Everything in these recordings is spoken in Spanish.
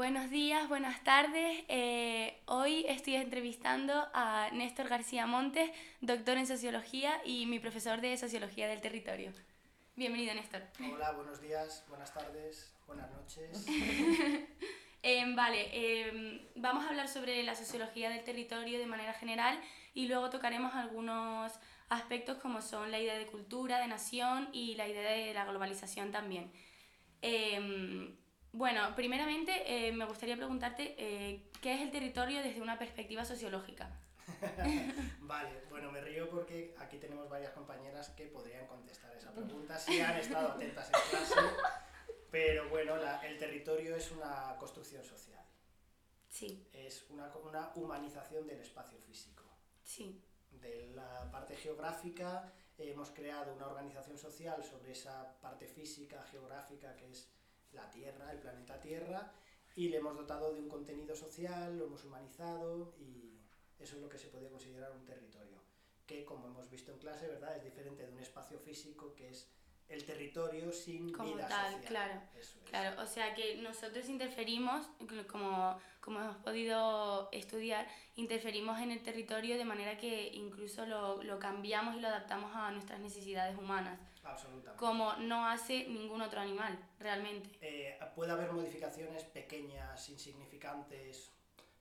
Buenos días, buenas tardes. Eh, hoy estoy entrevistando a Néstor García Montes, doctor en sociología y mi profesor de sociología del territorio. Bienvenido, Néstor. Hola, buenos días, buenas tardes, buenas noches. Em, vale, em, vamos a hablar sobre la sociología del territorio de manera general y luego tocaremos algunos aspectos como son la idea de cultura, de nación y la idea de la globalización también. Em, bueno, primeramente eh, me gustaría preguntarte eh, qué es el territorio desde una perspectiva sociológica. vale, bueno, me río porque aquí tenemos varias compañeras que podrían contestar esa pregunta si han estado atentas en clase, pero bueno, el territorio es una construcción social. Sí. Es una, una humanización del espacio físico. Sí. De la parte geográfica hemos creado una organización social sobre esa parte física, geográfica, que es la Tierra, el planeta Tierra, y le hemos dotado de un contenido social, lo hemos humanizado y eso es lo que se puede considerar un territorio, que como hemos visto en clase, ¿verdad? Es diferente de un espacio físico que es el territorio sin como vida tal, social. claro. Claro, o sea que nosotros interferimos, como, como hemos podido estudiar, interferimos en el territorio de manera que incluso lo, lo cambiamos y lo adaptamos a nuestras necesidades humanas. Absolutamente. Como no hace ningún otro animal, realmente. Eh, puede haber modificaciones pequeñas, insignificantes,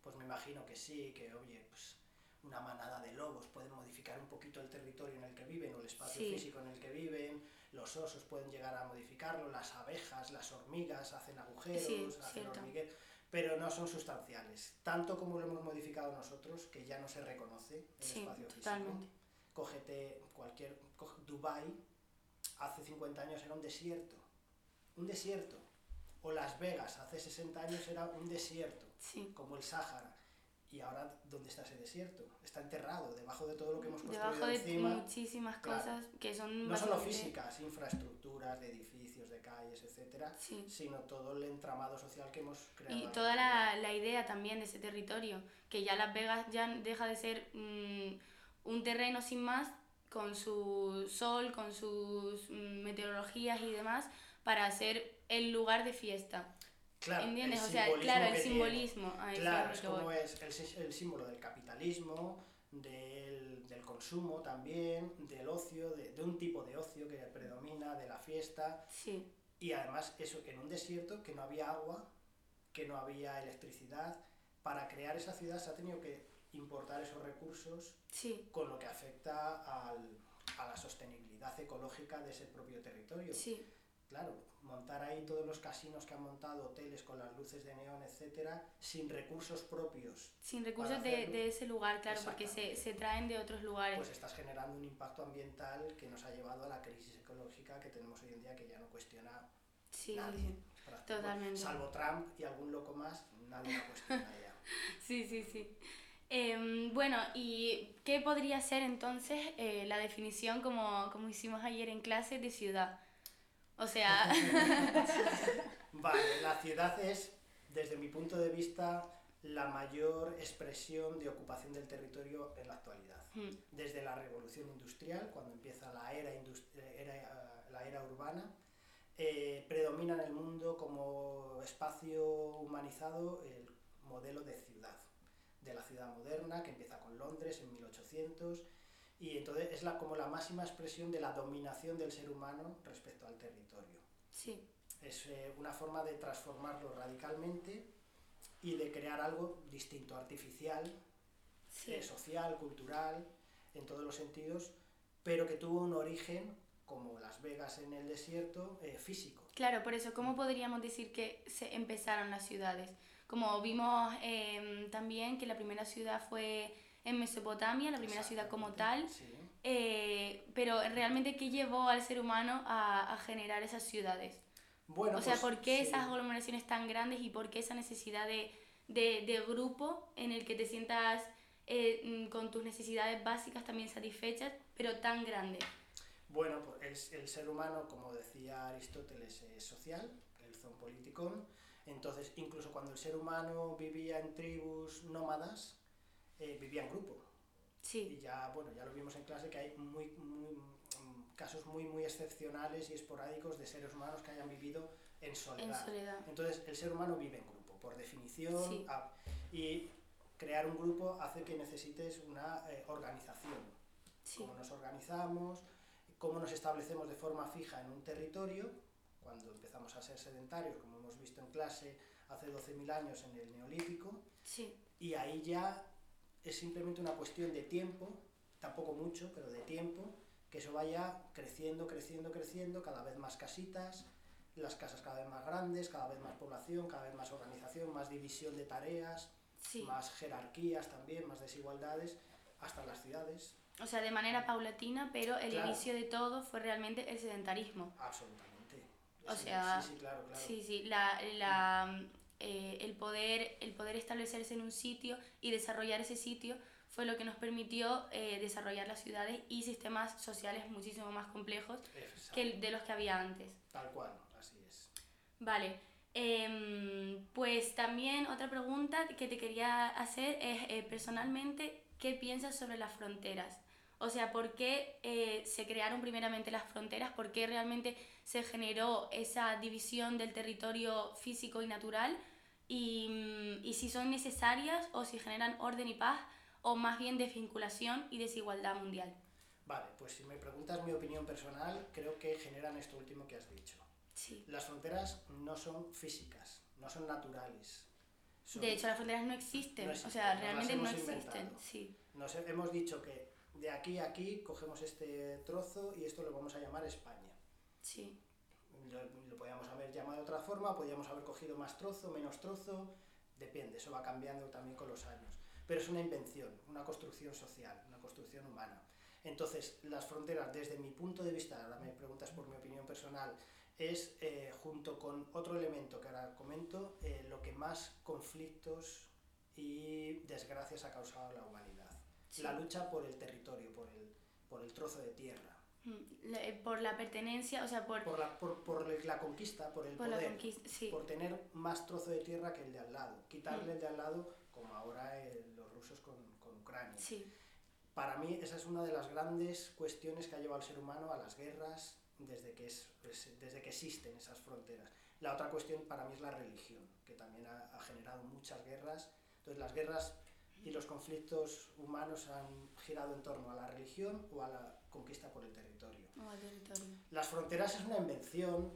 pues me imagino que sí, que oye, pues una manada de lobos pueden modificar un poquito el territorio en el que viven o el espacio físico en el que viven, los osos pueden llegar a modificarlo, las abejas, las hormigas hacen agujeros, hacen hormigueros, pero no son sustanciales, tanto como lo hemos modificado nosotros, que ya no se reconoce el espacio totalmente. físico. Cógete cualquier, Dubai hace 50 años era un desierto, un desierto. O Las Vegas hace 60 años era un desierto, como el Sáhara. Y ahora, ¿dónde está ese desierto? Está enterrado, debajo de todo lo que hemos construido Debajo de encima. muchísimas cosas que son... No solo físicas, infraestructuras, de edificios, de calles, etcétera, sino todo el entramado social que hemos creado. Y toda la, la, idea también de ese territorio, que ya Las Vegas ya deja de ser mm, un terreno sin más, con su sol, con sus mm, meteorologías y demás, para ser el lugar de fiesta. Claro, ¿Entiendes? O sea, claro, el simbolismo. claro, es como es el, el, símbolo del capitalismo, del, del, consumo también, del ocio, de, de, un tipo de ocio que predomina, de la fiesta. Sí. Y además, eso, en un desierto que no había agua, que no había electricidad, para crear esa ciudad se ha tenido que importar esos recursos, sí. con lo que afecta al, a la sostenibilidad ecológica de ese propio territorio. Sí claro, montar ahí todos los casinos que han montado, hoteles con las luces de neón, etcétera, sin recursos propios. Sin recursos de, de, ese lugar, claro, porque se, se, traen de otros lugares. Pues estás generando un impacto ambiental que nos ha llevado a la crisis ecológica que tenemos hoy en día, que ya no cuestiona sí, nadie. Totalmente. Salvo Trump y algún loco más, nadie la cuestiona ya. sí, sí, sí. Eh, bueno, ¿y qué podría ser entonces eh, la definición, como, como hicimos ayer en clase, de ciudad? O sea... vale, la ciudad es, desde mi punto de vista, la mayor expresión de ocupación del territorio en la actualidad. Hmm. Desde la revolución industrial, cuando empieza la era, era la era urbana, eh, predomina en el mundo como espacio humanizado el modelo de ciudad, de la ciudad moderna, que empieza con Londres en 1800 y entonces es la, como la máxima expresión de la dominación del ser humano respecto al territorio. Sí. Es eh, una forma de transformarlo radicalmente y de crear algo distinto, artificial, eh, social, cultural, en todos los sentidos, pero que tuvo un origen, como Las Vegas en el desierto, eh, físico. Claro, por eso, ¿cómo podríamos decir que se empezaron las ciudades? Como vimos em, también que la primera ciudad fue en Mesopotamia, la primera ciudad como tal. Eh, pero realmente, ¿qué llevó al ser humano a, a generar esas ciudades? Bueno, o sea, pues, ¿por qué esas aglomeraciones tan grandes y por qué esa necesidad de, de, de grupo en el que te sientas eh, mm, con tus necesidades básicas también satisfechas, pero tan grande? Bueno, pues el, el ser humano, como decía Aristóteles, es social, el politicón. Entonces, incluso cuando el ser humano vivía en tribus nómadas, eh, vivía en grupo. Sí. Y ya, bueno, ya lo vimos en clase que hay muy, muy, mm, casos muy, muy excepcionales y esporádicos de seres humanos que hayan vivido en soledad. En soledad. Entonces, el ser humano vive en grupo. por definición. y crear un grupo hace que necesites una eh, organización. Cómo nos organizamos, cómo nos establecemos de forma fija en un territorio, cuando empezamos a ser sedentarios, como hemos visto en clase hace 12.000 años en el Neolítico. Y ahí ya es simplemente una cuestión de tiempo, tampoco mucho, pero de tiempo, que eso vaya creciendo, creciendo, creciendo, cada vez más casitas, las casas cada vez más grandes, cada vez más población, cada vez más organización, más división de tareas, más jerarquías también, más desigualdades, hasta las ciudades. O sea, de manera paulatina, pero el inicio de todo fue realmente el sedentarismo. Absolutamente. O sea, sí, sí, claro, claro. sí, sí la, la, eh, el, poder, el poder establecerse en un sitio y desarrollar ese sitio fue lo que nos permitió eh, desarrollar las ciudades y sistemas sociales muchísimo más complejos que de los que había antes. Tal cual, así es. Vale. Em, pues también otra pregunta que te quería hacer es, eh, personalmente, ¿qué piensas sobre las fronteras? O sea, ¿por qué eh, se crearon primeramente las fronteras? ¿Por qué realmente se generó esa división del territorio físico y natural? Y, mm, y si son necesarias o si generan orden y paz o más bien desvinculación y desigualdad mundial. Vale, pues si me preguntas mi opinión personal, creo que generan esto último que has dicho. Las fronteras no son físicas, no son naturales. de hecho, las fronteras no existen, o sea, realmente no existen. Sí. Nos hemos dicho que de aquí a aquí cogemos este trozo y esto lo vamos a llamar España. Sí. Lo, lo podíamos haber llamado de otra forma, podíamos haber cogido más trozo, menos trozo, depende, eso va cambiando también con los años. Pero es una invención, una construcción social, una construcción humana. Entonces, las fronteras, desde mi punto de vista, ahora me preguntas por mi opinión personal, es, eh, junto con otro elemento que ahora comento, eh, lo que más conflictos y desgracias ha causado a la humanidad. La lucha por el territorio, por el, por el trozo de tierra. Mm, eh, por la pertenencia, o sea, por... Por la, por, por la conquista, por el poder, por tener más trozo de tierra que el de al lado, quitarle mm. el de al lado, como ahora los rusos con, con Ucrania. Sí. Para mí esa es una de las grandes cuestiones que ha llevado al ser humano a las guerras, desde que, es, desde que existen esas fronteras. La otra cuestión para mí es la religión, que también ha, generado muchas guerras. Entonces las guerras y los conflictos humanos han girado en torno a la religión o a la conquista por el territorio. Las fronteras es una invención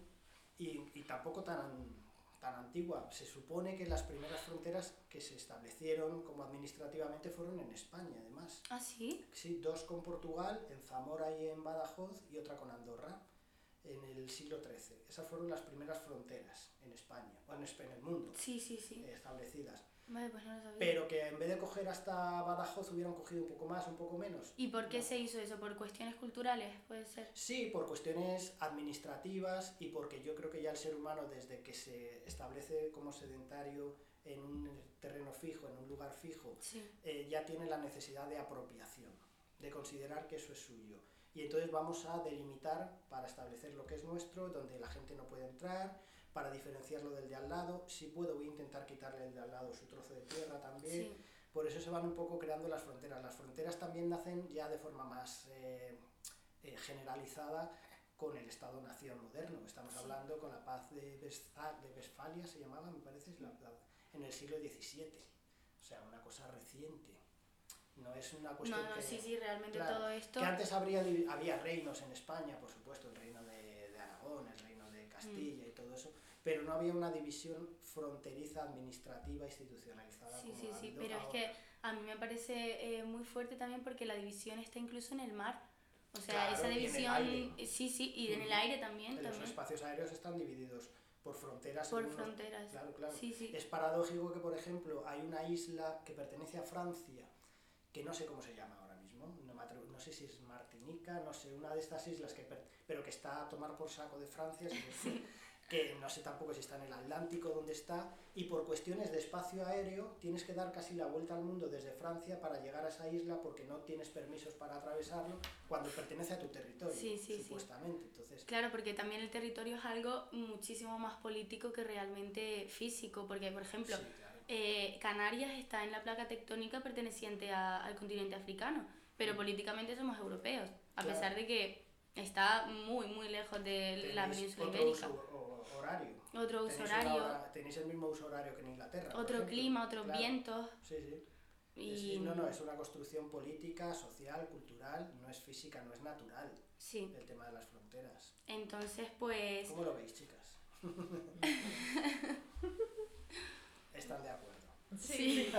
y, y tampoco tan, tan antigua. Se supone que las primeras fronteras que se establecieron como administrativamente fueron en España, además. ¿Ah, sí? Sí, dos con Portugal, en Zamora y en Badajoz, y otra con Andorra en el siglo XIII. Esas fueron las primeras fronteras en España, o en, en el mundo, sí, sí, sí. establecidas. Vale, pues no lo sabía. Pero que en vez de coger hasta Badajoz hubieran cogido un poco más, un poco menos. ¿Y por qué se hizo eso? ¿Por cuestiones culturales, puede ser? Sí, por cuestiones administrativas y porque yo creo que ya el ser humano, desde que se establece como sedentario en un terreno fijo, en un lugar fijo, eh, ya tiene la necesidad de apropiación, de considerar que eso es suyo y entonces vamos a delimitar para establecer lo que es nuestro, donde la gente no puede entrar, para diferenciarlo del de al lado. Si puedo, voy a intentar de al lado su trozo de tierra también. Por eso se van un poco creando las fronteras. Las fronteras también nacen ya de forma más eh, eh, generalizada con el Estado-Nación moderno. Estamos hablando con la paz de, Westfalia, se llamaba, me parece, en el siglo XVII. O sea, una cosa reciente. No es una cuestión no, no, sí, sí, realmente todo esto... Que antes habría, había reinos en España, por supuesto, el reino de, de Aragón, el reino de Castilla mm. y pero no había una división fronteriza, administrativa, institucionalizada. Sí, sí, sí, pero es que a mí me parece eh, muy fuerte también porque la división está incluso en el mar. O sea, esa división, sí, sí, y en el aire también. Los espacios aéreos están divididos por fronteras. Por fronteras. Claro, claro. Sí, sí. Es paradójico que, por ejemplo, hay una isla que pertenece a Francia que no sé cómo se llama ahora mismo, no, no sé si es Martinica, no sé, una de estas islas, que pero que está a tomar por saco de Francia, que no sé tampoco si está en el Atlántico donde está, y por cuestiones de espacio aéreo tienes que dar casi la vuelta al mundo desde Francia para llegar a esa isla porque no tienes permisos para atravesarlo cuando pertenece a tu territorio, supuestamente. Entonces, claro, porque también el territorio es algo muchísimo más político que realmente físico, porque por ejemplo... Eh, Canarias está en la placa tectónica perteneciente al continente africano, pero mm. políticamente somos europeos, a pesar de que está muy, muy lejos de la península ibérica. Uso horario. Otro uso horario. tenéis el mismo uso horario que en Inglaterra. Otro clima, otros vientos. Sí, sí. Y... no, no, es una construcción política, social, cultural, no es física, no es natural. Sí. El tema de las fronteras. Entonces, pues... ¿Cómo lo veis, chicas? Están de acuerdo. Sí.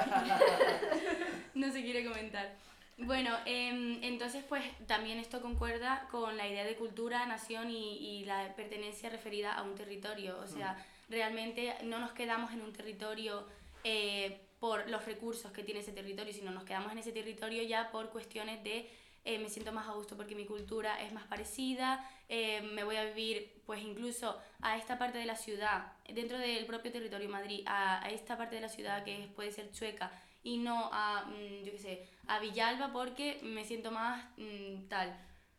no se quiere comentar. Bueno, em, entonces pues también esto concuerda con la idea de cultura, nación y, y la pertenencia referida a un territorio. O sea, mm. realmente no nos quedamos en un territorio eh, por los recursos que tiene ese territorio, sino nos quedamos en ese territorio ya por cuestiones de eh, me siento más a gusto porque mi cultura es más parecida, eh, me voy a vivir pues incluso a esta parte de la ciudad, dentro del propio territorio Madrid, a, a esta parte de la ciudad que puede ser chueca y no a, mm, yo qué sé, a Villalba porque me siento más mm, tal,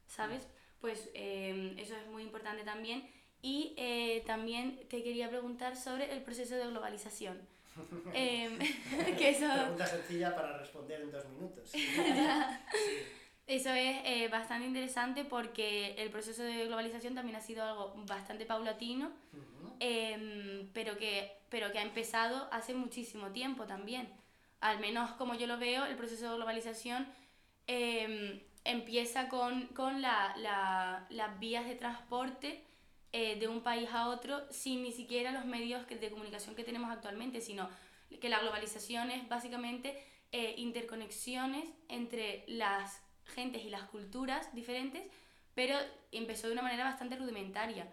¿sabes? Pues em, eso es muy importante también. Y eh, también te quería preguntar sobre el proceso de globalización. eh, que eso... Pregunta sencilla para responder en dos minutos. Eso es eh, bastante interesante porque el proceso de globalización también ha sido algo bastante paulatino, em, pero, que, pero que ha empezado hace muchísimo tiempo también al menos como yo lo veo, el proceso de globalización em, empieza con, con la, la, las vías de transporte eh, de un país a otro sin ni siquiera los medios de comunicación que tenemos actualmente, sino que la globalización es básicamente eh, interconexiones entre las gentes y las culturas diferentes, pero empezó de una manera bastante rudimentaria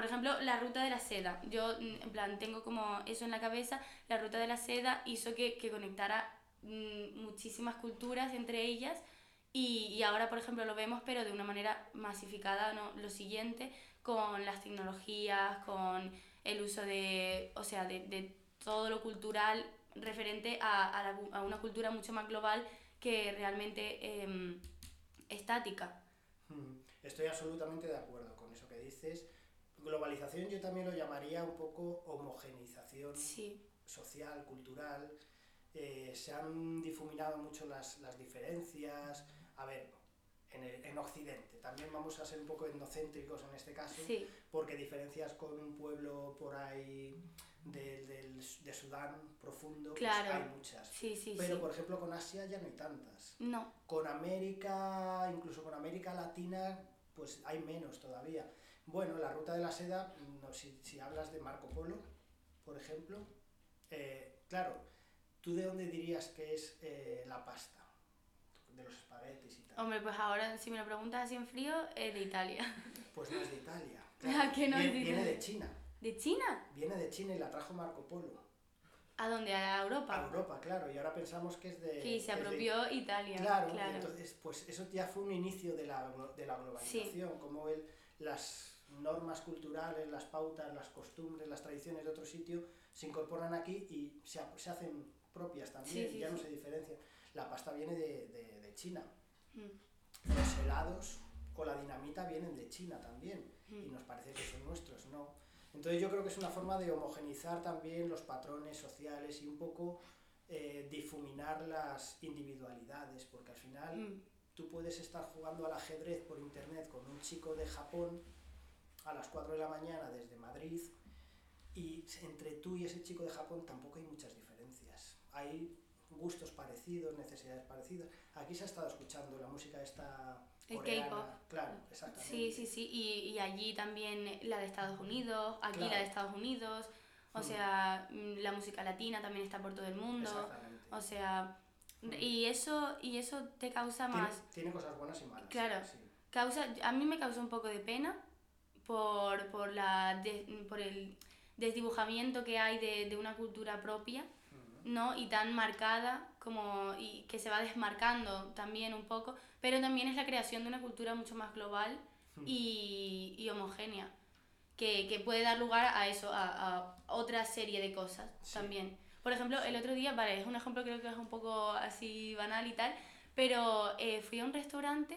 por ejemplo, la ruta de la seda. Yo, mm, en plan, tengo como eso en la cabeza. La ruta de la seda hizo que, conectara mm, muchísimas culturas entre ellas. Y, ahora, por ejemplo, lo vemos, pero de una manera masificada, ¿no? Lo siguiente, con las tecnologías, con el uso de, o sea, de, todo lo cultural referente a, a, una cultura mucho más global que realmente eh, estática. Estoy absolutamente de acuerdo con eso que dices globalización yo también lo llamaría un poco homogeneización social, cultural. Eh, se han difuminado mucho las, las diferencias. A ver, en, el, en, Occidente. También vamos a ser un poco etnocéntricos en este caso, porque diferencias con un pueblo por ahí de, de Sudán profundo, pues hay muchas. Pero por ejemplo con Asia ya no hay tantas. No. Con América, incluso con América Latina, pues hay menos todavía. Bueno, la ruta de la seda, no, si, si hablas de Marco Polo, por ejemplo, eh, claro, ¿tú de dónde dirías que es eh, la pasta? De los espaguetis y tal. Hombre, pues ahora si me lo preguntas así en frío, es de Italia. Pues no es de Italia. Claro. ¿Qué no viene, es de, viene de China. ¿De China? Viene de China y la trajo Marco Polo. ¿A dónde? ¿A Europa? A Europa, claro, y ahora pensamos que es de... Sí, se apropió de... Italia. Claro, claro, entonces pues eso ya fue un inicio de la, de la globalización, como él, las normas culturales, las pautas, las costumbres, las tradiciones de otro sitio se incorporan aquí y se, se hacen propias también, ya no se diferencian. La pasta viene de, de, de China. Mm. Los helados o la dinamita vienen de China también mm. y nos parece que son nuestros, ¿no? Entonces yo creo que es una forma de homogenizar también los patrones sociales y un poco eh, difuminar las individualidades, porque al final mm. tú puedes estar jugando al ajedrez por internet con un chico de Japón a las 4 de la mañana desde Madrid y entre tú y ese chico de Japón tampoco hay muchas diferencias. Hay gustos parecidos, necesidades parecidas. Aquí se ha estado escuchando la música esta el K-pop. Claro, exactamente. Sí, sí, sí. Y, y, allí también la de Estados Unidos, aquí la de Estados Unidos. O mm. sea, mm, la música latina también está por todo el mundo. O sea, mm. y eso, y eso te causa más... Tiene, cosas buenas y malas. Claro. Causa, a mí me causa un poco de pena por, por, la por el desdibujamiento que hay de, de una cultura propia, ¿no? Y tan marcada como, y que se va desmarcando también un poco, pero también es la creación de una cultura mucho más global y, y, homogénea, que, que, puede dar lugar a eso, a, a otra serie de cosas también. Por ejemplo, el otro día, vale, es un ejemplo creo que es un poco así banal y tal, pero eh, fui a un restaurante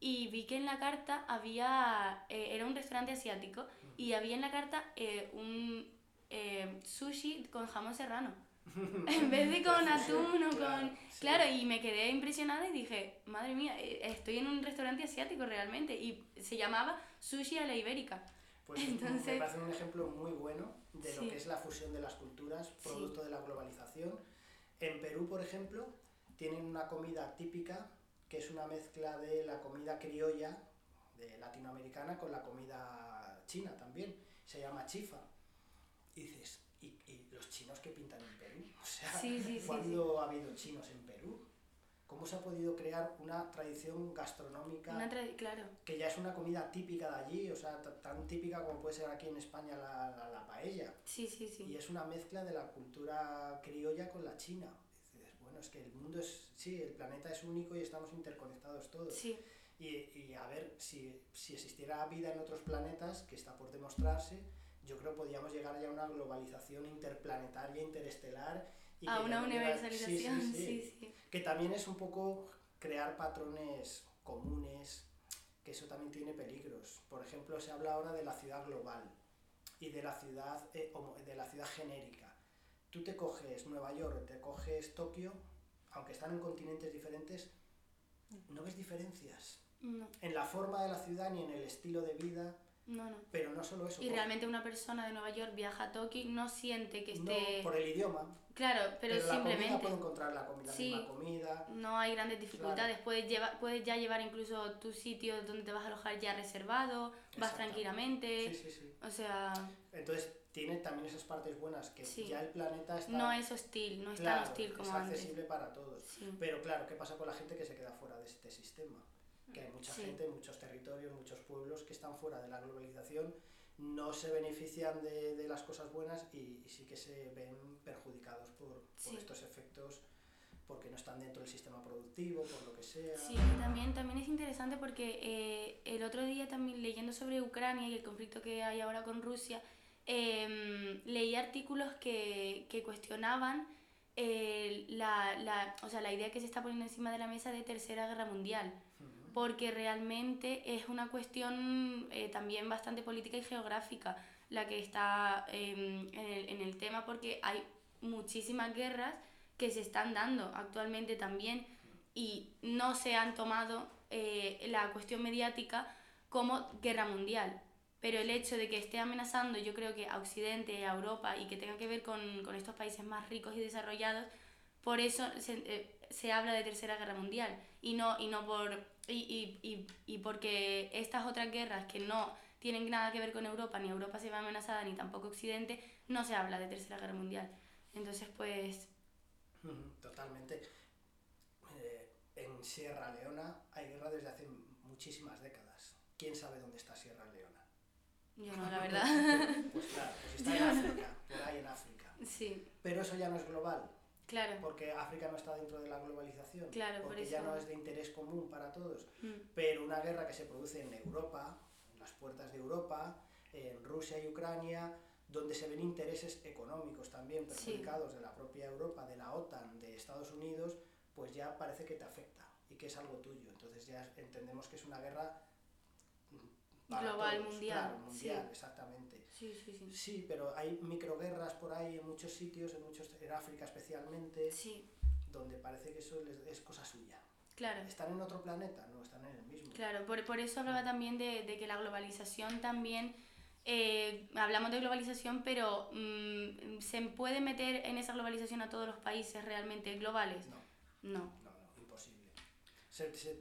y vi que en la carta había, eh, era un restaurante asiático, y había en la carta eh, un eh, sushi con jamón serrano. en vez de con atún o con... Claro, y me quedé impresionada y dije, madre mía, estoy en un restaurante asiático realmente, y se llamaba Sushi a la Ibérica. Pues Entonces... me parece un ejemplo muy bueno de lo que es la fusión de las culturas, producto de la globalización. En Perú, por ejemplo, tienen una comida típica que es una mezcla de la comida criolla de latinoamericana con la comida china también. Se llama chifa. Y dices, ¿y, los chinos que pintan en Perú? O sea, ¿cuándo ha habido chinos en Perú? ¿Cómo se ha podido crear una tradición gastronómica claro. que ya es una comida típica de allí, o sea, tan típica como puede ser aquí en España la, la, la paella? Sí, sí, sí. Y es una mezcla de la cultura criolla con la china bueno, es que el mundo es, sí, el planeta es único y estamos interconectados todos. Sí. Y, y, a ver, si, si, existiera vida en otros planetas, que está por demostrarse, yo creo que podríamos llegar ya a una globalización interplanetaria, interestelar. Y a una universalización, sí sí, sí, Que también es un poco crear patrones comunes, que eso también tiene peligros. Por ejemplo, se habla ahora de la ciudad global y de la ciudad, eh, de la ciudad genérica tú te coges Nueva York, te coges Tokio, aunque están en continentes diferentes, no ves diferencias. En la forma de la ciudad ni en el estilo de vida. No, no. Pero no solo eso. Y realmente una persona de Nueva York viaja a Tokio no siente que esté... No, por el idioma. Claro, pero, pero simplemente... La comida puede encontrar la, comida, misma comida. No hay grandes dificultades. Puedes, llevar, puedes ya llevar incluso tu sitio donde te vas a alojar ya reservado, vas tranquilamente. Sí, sí, sí. O sea... Entonces tiene también esas partes buenas, que ya el planeta está... No es hostil, no es tan hostil como es accesible para todos. Pero claro, ¿qué pasa con la gente que se queda fuera de este sistema? Que hay mucha gente, muchos territorios, muchos pueblos que están fuera de la globalización, no se benefician de, de las cosas buenas y, sí que se ven perjudicados por, por estos efectos porque no están dentro del sistema productivo, por lo que sea. Sí, también, también es interesante porque eh, el otro día también leyendo sobre Ucrania y el conflicto que hay ahora con Rusia, eh, leí artículos que, que cuestionaban eh, la, la, o sea, la idea que se está poniendo encima de la mesa de Tercera Guerra Mundial, porque realmente es una cuestión eh, también bastante política y geográfica la que está em, en, el, en el tema, porque hay muchísimas guerras que se están dando actualmente también y no se han tomado eh, la cuestión mediática como guerra mundial pero el hecho de que esté amenazando, yo creo que a Occidente, a Europa y que tenga que ver con, con estos países más ricos y desarrollados, por eso se, eh, se, habla de Tercera Guerra Mundial y no, y no por, y, y, y, porque estas otras guerras que no tienen nada que ver con Europa, ni Europa se ve amenazada, ni tampoco Occidente, no se habla de Tercera Guerra Mundial. Entonces, pues... Totalmente. Eh, en Sierra Leona hay guerra desde hace muchísimas décadas. ¿Quién sabe dónde está Sierra Leona? Yo no, la verdad. pues claro, pues está en África, por ahí en África. Sí. Pero eso ya no es global. Claro. Porque África no está dentro de la globalización. Claro, porque por ya no es de interés común para todos. Mm. Pero una guerra que se produce en Europa, en las puertas de Europa, en Rusia y Ucrania, donde se ven intereses económicos también perjudicados de la propia Europa, de la OTAN, de Estados Unidos, pues ya parece que te afecta y que es algo tuyo. Entonces ya entendemos que es una guerra global, mundial. mundial, exactamente. Sí, sí, sí. Sí, pero hay microguerras por ahí en muchos sitios, en, muchos, en África especialmente, sí. donde parece que eso es cosa suya. Claro. ¿Están en otro planeta? No, están en el mismo. Claro, por, por eso hablaba también de, de, que la globalización también... Eh, hablamos de globalización, pero mm, ¿se puede meter en esa globalización a todos los países realmente globales? No. No. No, no, imposible.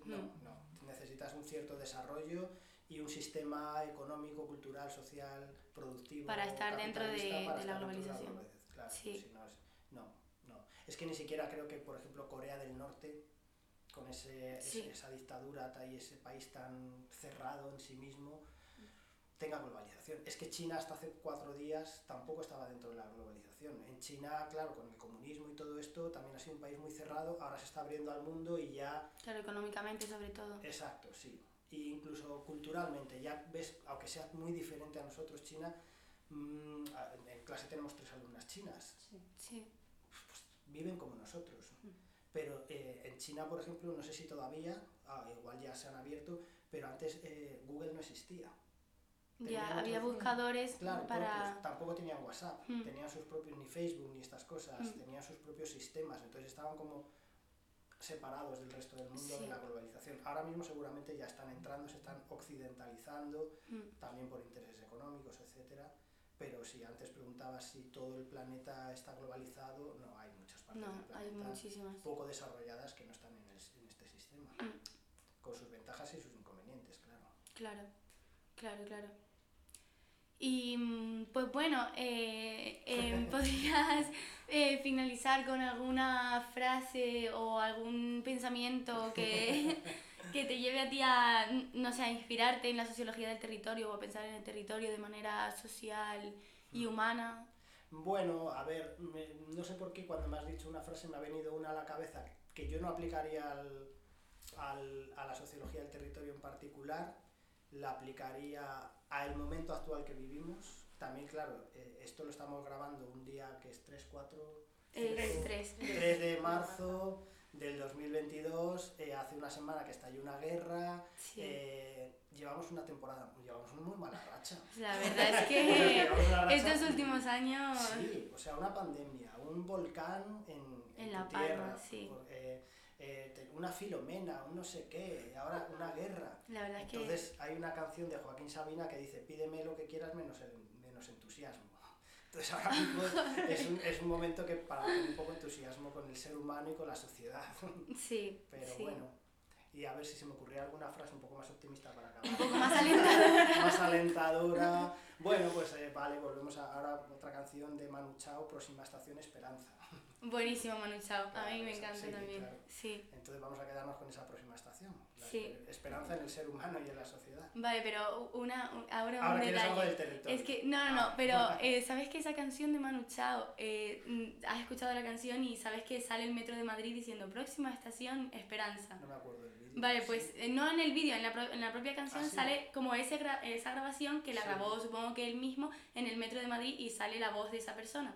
no, mm. no. Necesitas un cierto desarrollo y un sistema económico, cultural, social, productivo. Para estar dentro de, la globalización. claro, sí. no, es, no, no. Es que ni siquiera creo que, por ejemplo, Corea del Norte, con ese, esa dictadura y ese país tan cerrado en sí mismo, tenga globalización. Es que China hasta hace cuatro días tampoco estaba dentro de la globalización. En China, claro, con el comunismo y todo esto, también ha sido un país muy cerrado, ahora se está abriendo al mundo y ya... Claro, económicamente sobre todo. Exacto, sí e incluso culturalmente, ya ves, aunque sea muy diferente a nosotros, China, mmm, en clase tenemos tres alumnas chinas. Sí. Pues viven como nosotros. Mm. Pero eh, en China, por ejemplo, no sé si todavía, ah, igual ya se han abierto, pero antes eh, Google no existía. ya había buscadores claro, para... tampoco tenían WhatsApp, mm. tenían sus propios, ni Facebook, ni estas cosas, mm. tenían sus propios sistemas, entonces estaban como separados del resto del mundo de la globalización. Ahora mismo seguramente ya están entrando, se están occidentalizando, mm. también por intereses económicos, etcétera. Pero si antes preguntabas si todo el planeta está globalizado, no, hay muchas partes del planeta hay muchísimas. poco desarrolladas que no están en, en este sistema, mm. con sus ventajas y sus inconvenientes, claro. Claro, claro, claro. Y mm, pues bueno, eh, em, ¿podrías eh, finalizar con alguna frase o algún pensamiento que, que te lleve a ti a, no sé, a inspirarte en la sociología del territorio o a pensar en el territorio de manera social y mm. humana? Bueno, a ver, no sé por qué cuando me has dicho una frase me ha venido una a la cabeza que yo no aplicaría al, al, a la sociología del territorio en particular, la aplicaría al momento actual que vivimos. También, claro, eh, esto lo estamos grabando un día que es 3, 4... 3, 3. 3 de marzo del 2022, eh, hace una semana que estalló una guerra, eh, llevamos una temporada, llevamos una muy mala racha. La verdad es que estos últimos años... Sí, o sea, una pandemia, un volcán en, en, La tierra, sí. Eh, una filomena, un no sé qué, ahora una guerra. La verdad Entonces hay una canción de Joaquín Sabina que dice, pídeme lo que quieras menos, menos entusiasmo. Entonces ahora mismo es un, es un momento que para tener un poco entusiasmo con el ser humano y con la sociedad. Sí. Pero bueno, y a ver si se me ocurría alguna frase un poco más optimista para acabar. Un poco más alentadora. más alentadora. Bueno, pues eh, vale, volvemos a ahora otra canción de Manu Chao, Próxima Estación Esperanza. Buenísimo, Manu Chao. a mí me encanta también. Sí. Entonces vamos a quedarnos con esa próxima estación. sí. Esperanza en el ser humano y en la sociedad. Vale, pero una, ahora un ahora detalle. Algo del territorio. Es que, no, no, no, ah. pero eh, ¿sabes que esa canción de Manu Chao, eh, mm, has escuchado la canción y sabes que sale el metro de Madrid diciendo próxima estación Esperanza? No me acuerdo del vídeo. Vale, pues eh, no en el vídeo, en la, en la propia canción ah, sale como ese esa grabación que la grabó, supongo que él mismo, en el metro de Madrid y sale la voz de esa persona.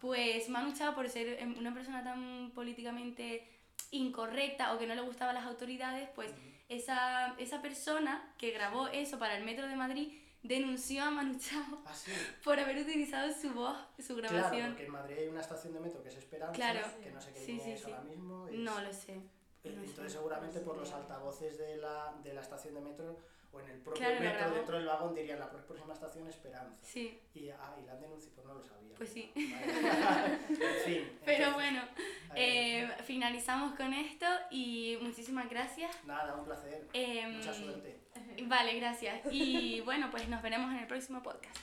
Pues Manu Chao, por ser em, una persona tan políticamente incorrecta o que no le gustaban las autoridades, pues esa, esa persona que grabó eso para el metro de Madrid denunció a Manu Chao ¿Ah, por haber utilizado su voz, su grabación. Claro, porque en Madrid hay una estación de metro que es Esperanza, que no sé qué sí, es ahora mismo. No lo sé. Entonces seguramente por los altavoces de la, de la estación de metro o en el propio metro dentro del vagón dirían la próxima estación Esperanza. Sí. Y, ah, y la han denunciado, pues no lo sabía. Pues sí. en fin. Pero bueno, eh, finalizamos con esto y muchísimas gracias. Nada, un placer. Em, Mucha suerte. Vale, gracias. Y bueno, pues nos veremos en el próximo podcast.